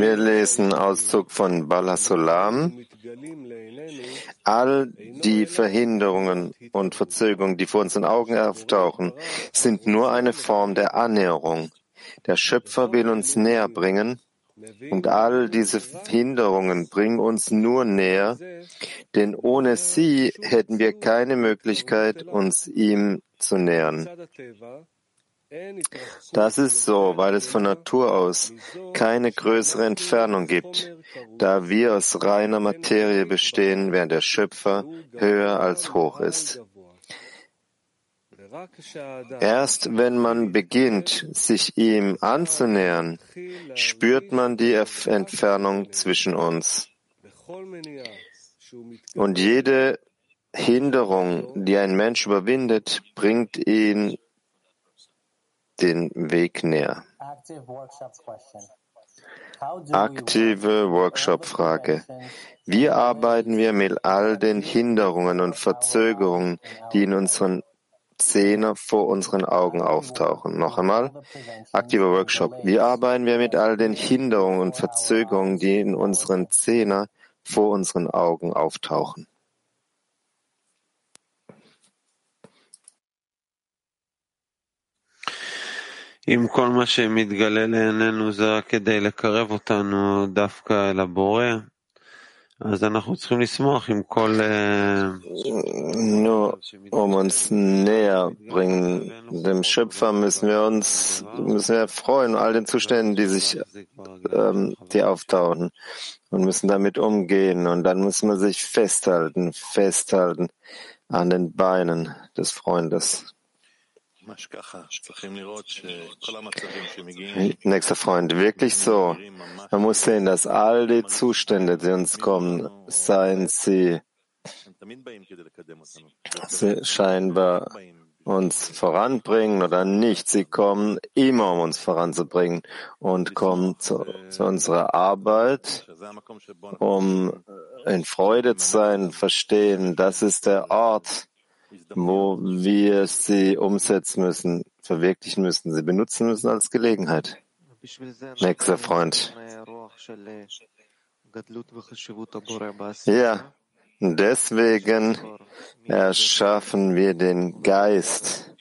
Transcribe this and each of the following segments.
Wir lesen Auszug von Balasulam. All die Verhinderungen und Verzögerungen, die vor unseren Augen auftauchen, sind nur eine Form der Annäherung. Der Schöpfer will uns näher bringen und all diese Hinderungen bringen uns nur näher, denn ohne sie hätten wir keine Möglichkeit, uns ihm zu nähern. Das ist so, weil es von Natur aus keine größere Entfernung gibt, da wir aus reiner Materie bestehen, während der Schöpfer höher als hoch ist. Erst wenn man beginnt, sich ihm anzunähern, spürt man die Entfernung zwischen uns. Und jede Hinderung, die ein Mensch überwindet, bringt ihn den Weg näher. Aktive Workshop-Frage. Wie arbeiten wir mit all den Hinderungen und Verzögerungen, die in unseren Zehner vor unseren Augen auftauchen. Noch einmal, aktiver Workshop. Wie arbeiten wir mit all den Hinderungen und Verzögerungen, die in unseren Zehner vor unseren Augen auftauchen? אם כל מה שמתגלה לעינינו זה רק כדי לקרב אותנו דווקא אל הבורא, nur um uns näher bringen, dem Schöpfer müssen wir uns müssen wir freuen, all den Zuständen, die sich ähm, die auftauchen und müssen damit umgehen und dann muss man sich festhalten, festhalten an den Beinen des Freundes. Nächster Freund, wirklich so. Man muss sehen, dass all die Zustände, die uns kommen, seien sie, sie scheinbar uns voranbringen oder nicht. Sie kommen immer, um uns voranzubringen und kommen zu, zu unserer Arbeit, um in Freude zu sein, verstehen, das ist der Ort, wo wir sie umsetzen müssen, verwirklichen müssen, sie benutzen müssen als Gelegenheit. Nächster Freund. Ja, deswegen erschaffen wir den Geist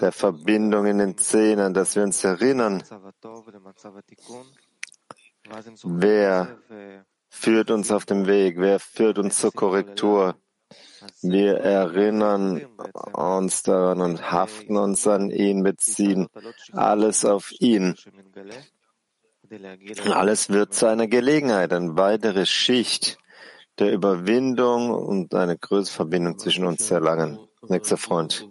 der Verbindung in den Zähnen, dass wir uns erinnern, wer führt uns auf dem Weg, wer führt uns zur Korrektur, wir erinnern uns daran und haften uns an ihn, beziehen alles auf ihn. Alles wird zu einer Gelegenheit, eine weitere Schicht der Überwindung und eine größere Verbindung zwischen uns zu erlangen. Nächster Freund.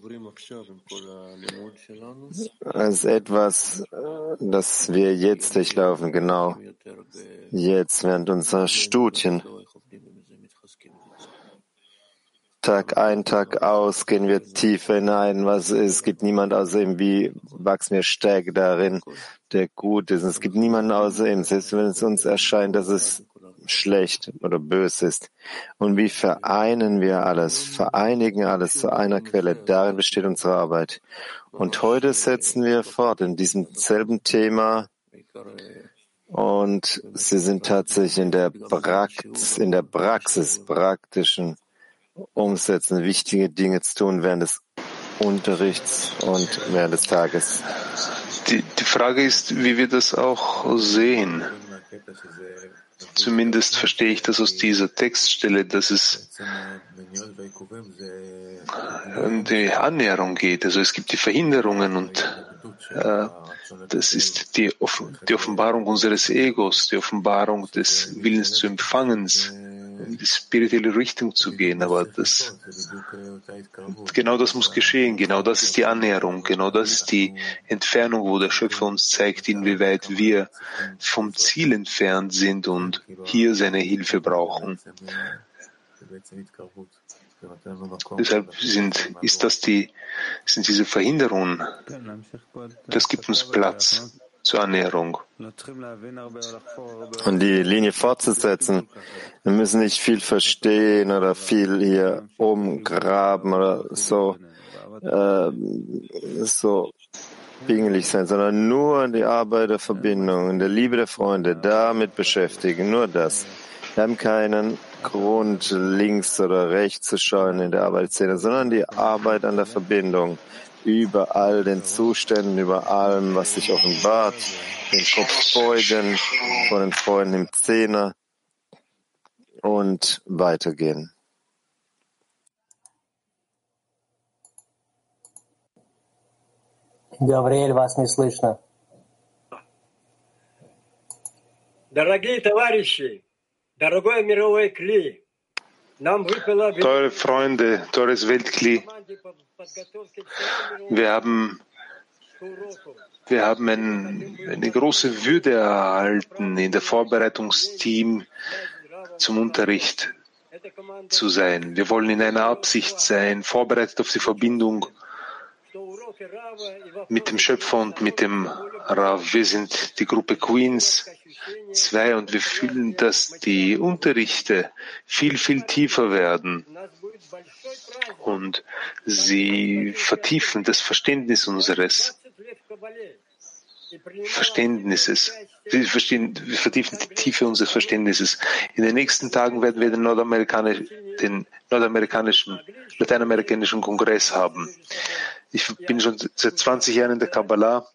Das ist etwas, das wir jetzt durchlaufen, genau. Jetzt während unserer Studien. Tag ein, Tag aus gehen wir tiefer hinein, was ist. Es gibt niemand außer ihm, wie wachsen wir stärker darin, der gut ist. Es gibt niemanden außer ihm, selbst wenn es uns erscheint, dass es schlecht oder böse ist. Und wie vereinen wir alles, vereinigen alles zu einer Quelle. Darin besteht unsere Arbeit. Und heute setzen wir fort in diesem selben Thema. Und sie sind tatsächlich in der Praxis, in der Praxis praktischen umsetzen, wichtige Dinge zu tun während des Unterrichts und während des Tages. Die, die Frage ist, wie wir das auch sehen. Zumindest verstehe ich das aus dieser Textstelle, dass es um die Annäherung geht. Also es gibt die Verhinderungen und äh, das ist die, die Offenbarung unseres Egos, die Offenbarung des Willens zu Empfangens spirituelle Richtung zu gehen. Aber das, genau das muss geschehen. Genau das ist die Annäherung. Genau das ist die Entfernung, wo der Schöpfer uns zeigt, inwieweit wir vom Ziel entfernt sind und hier seine Hilfe brauchen. Deshalb sind, ist das die, sind diese Verhinderungen. Das gibt uns Platz zur Ernährung. Und die Linie fortzusetzen. Wir müssen nicht viel verstehen oder viel hier umgraben oder so, äh, so pingelig sein, sondern nur die Arbeit der Verbindung, in der Liebe der Freunde, damit beschäftigen, nur das. Wir haben keinen Grund, links oder rechts zu schauen in der Arbeitsszene, sondern die Arbeit an der Verbindung über all den Zuständen, über allem, was sich offenbart, den Kopf beugen, von den Freunden im Zehner und weitergehen. Гавриэль, вас не слышно. Дорогие товарищи, дорогой мировой Кли, Teure Freunde, teures Weltkli, wir haben, wir haben ein, eine große Würde erhalten, in der Vorbereitungsteam zum Unterricht zu sein. Wir wollen in einer Absicht sein, vorbereitet auf die Verbindung mit dem Schöpfer und mit dem Rav. Wir sind die Gruppe Queens 2 und wir fühlen, dass die Unterrichte viel, viel tiefer werden und sie vertiefen das Verständnis unseres Verständnisses. Wir, wir vertiefen die Tiefe unseres Verständnisses. In den nächsten Tagen werden wir den, Nordamerikanisch, den nordamerikanischen, lateinamerikanischen Kongress haben. Ich bin schon seit 20 Jahren in der Kabbalah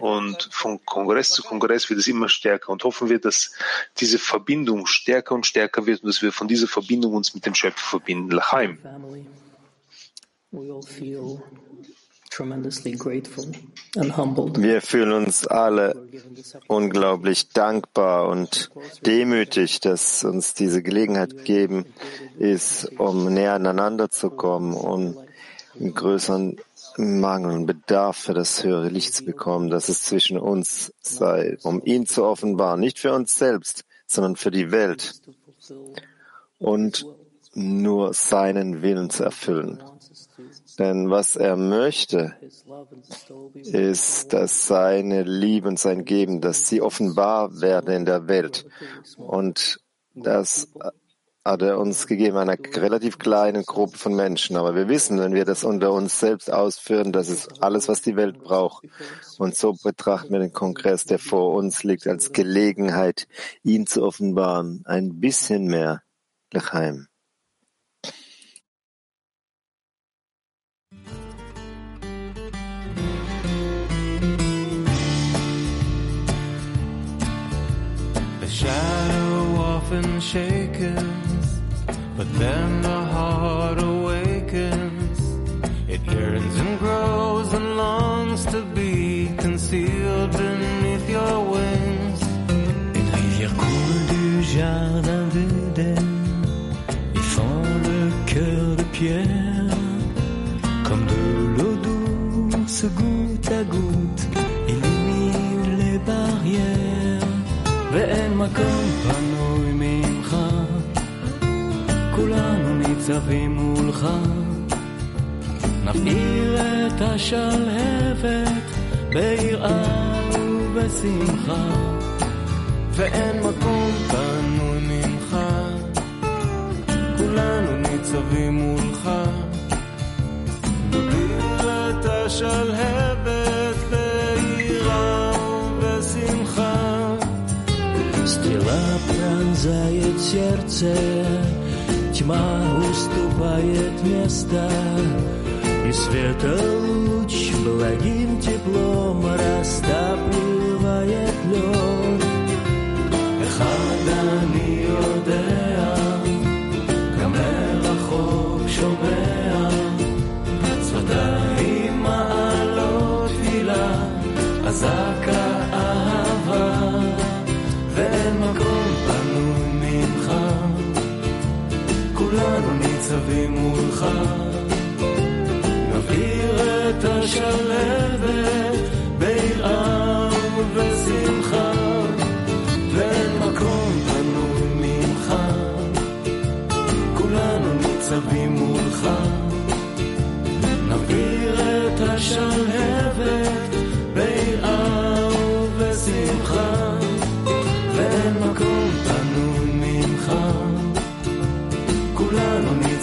und von Kongress zu Kongress wird es immer stärker und hoffen wir, dass diese Verbindung stärker und stärker wird und dass wir von dieser Verbindung uns mit dem Schöpfer verbinden. Lachaim. Wir fühlen uns alle unglaublich dankbar und demütig, dass uns diese Gelegenheit gegeben ist, um näher aneinander zu kommen, um einen größeren Mangel und Bedarf für das höhere Licht zu bekommen, dass es zwischen uns sei, um ihn zu offenbaren, nicht für uns selbst, sondern für die Welt und nur seinen Willen zu erfüllen. Denn was er möchte, ist, dass seine Liebe und sein Geben, dass sie offenbar werden in der Welt. Und das hat er uns gegeben, einer relativ kleinen Gruppe von Menschen. Aber wir wissen, wenn wir das unter uns selbst ausführen, das ist alles, was die Welt braucht. Und so betrachten wir den Kongress, der vor uns liegt, als Gelegenheit, ihn zu offenbaren. Ein bisschen mehr. Lechaim. shadow often shaken, but then the heart awakens. It yearns and grows and longs to be ניצבים מולך. נבעיר את השלהבת ביראה ובשמחה, ואין מקום פנוי ממך, כולנו ניצבים מולך. נבעיר את השלהבת ביראה ובשמחה. Стрела пронзает сердце, тьма уступает место, и света луч благим теплом растапливает лед. אחד אני יודע, גם מרחוק שומע, שפתיים מעלות תפילה, אזעקה ניצבים מולך. נבעיר את השלבת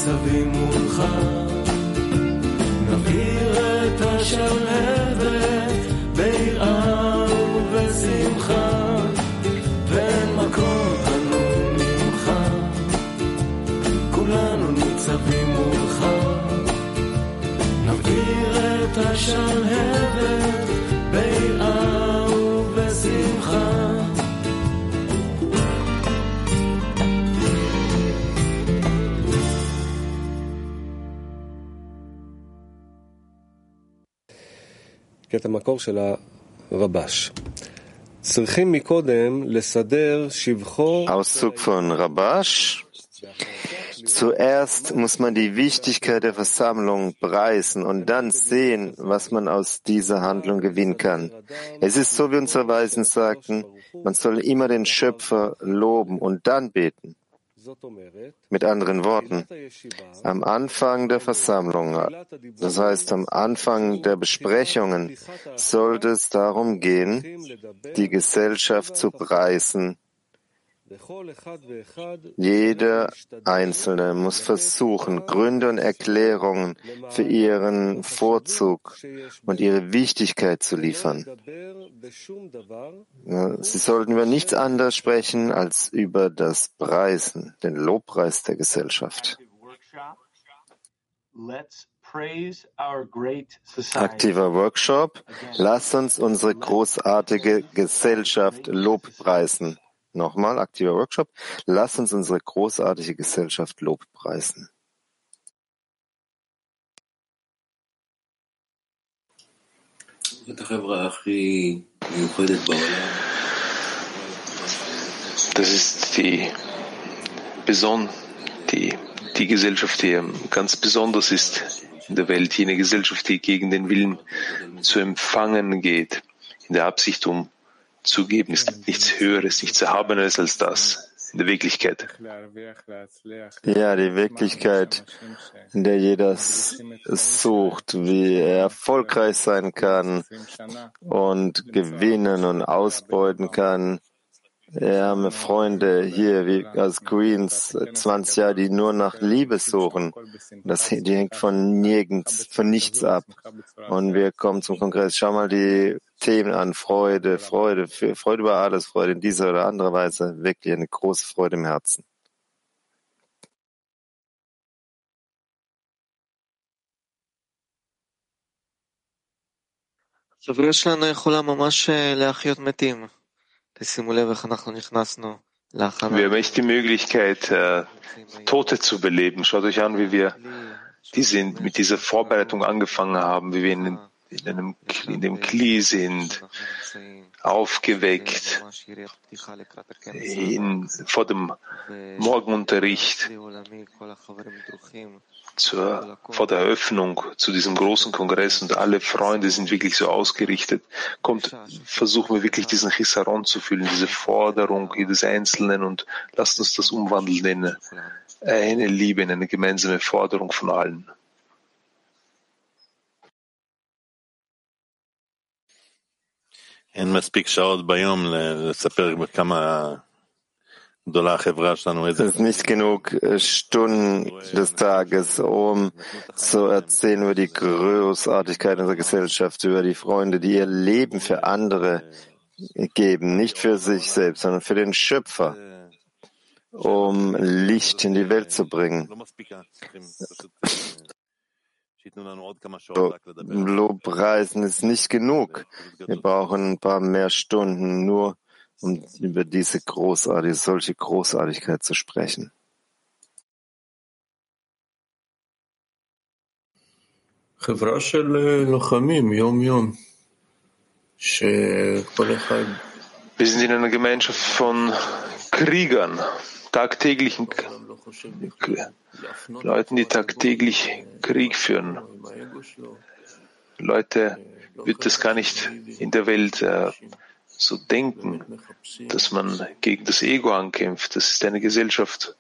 ניצבים מולך. נבעיר את השלהבת ביראה ובשמחה, ואין מקום פנוי ממך. כולנו ניצבים מולך, את השלהבת קטע מקור של הרבש. צריכים מקודם לסדר שבחו... Auszug von Rabash. Zuerst muss man die Wichtigkeit der Versammlung preisen und dann sehen, was man aus dieser Handlung gewinnen kann. Es ist so, wie unsere Weisen sagten, man soll immer den Schöpfer loben und dann beten. Mit anderen Worten, am Anfang der Versammlung, das heißt am Anfang der Besprechungen, sollte es darum gehen, die Gesellschaft zu preisen. Jeder Einzelne muss versuchen, Gründe und Erklärungen für ihren Vorzug und ihre Wichtigkeit zu liefern. Sie sollten über nichts anderes sprechen als über das Preisen, den Lobpreis der Gesellschaft. Aktiver Workshop. Lass uns unsere großartige Gesellschaft lobpreisen. Nochmal, aktiver Workshop. Lass uns unsere großartige Gesellschaft lobpreisen. Das ist die, Beson die, die Gesellschaft, die ganz besonders ist in der Welt, jene Gesellschaft, die gegen den Willen zu empfangen geht, in der Absicht, um zu geben. Es gibt nichts Höheres, nichts Erhabeneres als das in der Wirklichkeit. Ja, die Wirklichkeit, in der jeder sucht, wie er erfolgreich sein kann und gewinnen und ausbeuten kann. Wir haben Freunde hier wie als Queens 20 Jahre, die nur nach Liebe suchen. Das, die hängt von nirgends, von nichts ab. Und wir kommen zum Kongress. Schau mal die Themen an. Freude, Freude, Freude über alles, Freude in dieser oder anderer Weise. Wirklich eine große Freude im Herzen. החברה שלנו יכולה ממש להחיות מתים. תשימו לב איך אנחנו נכנסנו להכנה. Wir haben echt die Möglichkeit, äh, Tote zu beleben. Schaut euch an, wie wir diese, mit dieser Vorbereitung angefangen haben, wie wir in, in, einem, in dem Kli sind, aufgeweckt, in, vor dem Morgenunterricht, zur, vor der Eröffnung zu diesem großen Kongress und alle Freunde sind wirklich so ausgerichtet. Kommt, versuchen wir wirklich diesen Chisaron zu fühlen, diese Forderung jedes Einzelnen und lasst uns das umwandeln in eine Liebe, in eine gemeinsame Forderung von allen. אין מספיק שעות ביום לספר בכמה Es ist nicht genug Stunden des Tages, um zu erzählen über die Großartigkeit unserer Gesellschaft, über die Freunde, die ihr Leben für andere geben, nicht für sich selbst, sondern für den Schöpfer, um Licht in die Welt zu bringen. Lobpreisen ist nicht genug. Wir brauchen ein paar mehr Stunden nur, um über diese großartige, solche Großartigkeit zu sprechen. Wir sind in einer Gemeinschaft von Kriegern tagtäglichen Leuten, die tagtäglich Krieg führen. Leute wird es gar nicht in der Welt äh, so denken, dass man gegen das Ego ankämpft. Das ist eine Gesellschaft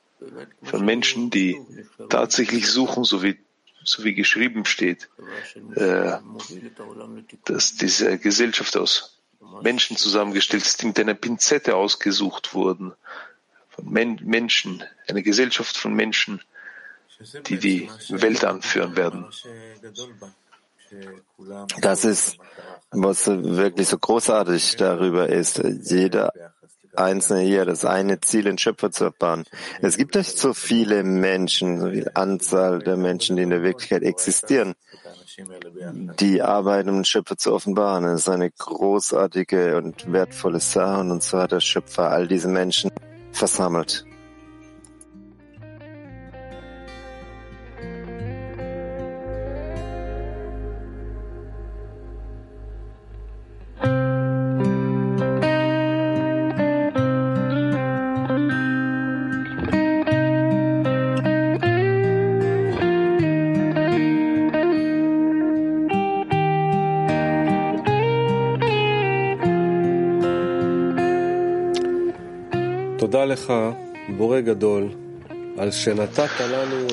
von Menschen, die tatsächlich suchen, so wie, so wie geschrieben steht, äh, dass diese Gesellschaft aus Menschen zusammengestellt ist, die mit einer Pinzette ausgesucht wurden. Von Men Menschen, eine Gesellschaft von Menschen, die die Welt anführen werden. Das ist, was wirklich so großartig darüber ist. Jeder Einzelne hier, das eine Ziel, den Schöpfer zu erfahren. Es gibt nicht so viele Menschen, so viel Anzahl der Menschen, die in der Wirklichkeit existieren, die arbeiten, um den Schöpfer zu offenbaren. Es ist eine großartige und wertvolle Sache und zwar hat der Schöpfer all diese Menschen versammelt.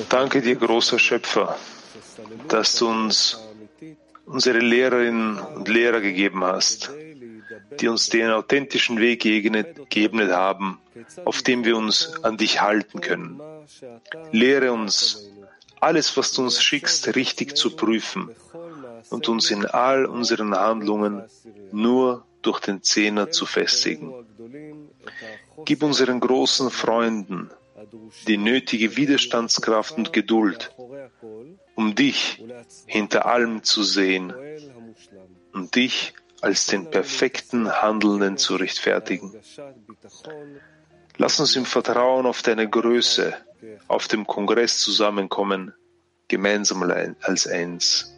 Danke dir, großer Schöpfer, dass du uns unsere Lehrerinnen und Lehrer gegeben hast, die uns den authentischen Weg geebnet haben, auf dem wir uns an dich halten können. Lehre uns, alles, was du uns schickst, richtig zu prüfen und uns in all unseren Handlungen nur durch den Zehner zu festigen. Gib unseren großen Freunden die nötige Widerstandskraft und Geduld, um dich hinter allem zu sehen und dich als den perfekten Handelnden zu rechtfertigen. Lass uns im Vertrauen auf deine Größe auf dem Kongress zusammenkommen, gemeinsam als eins.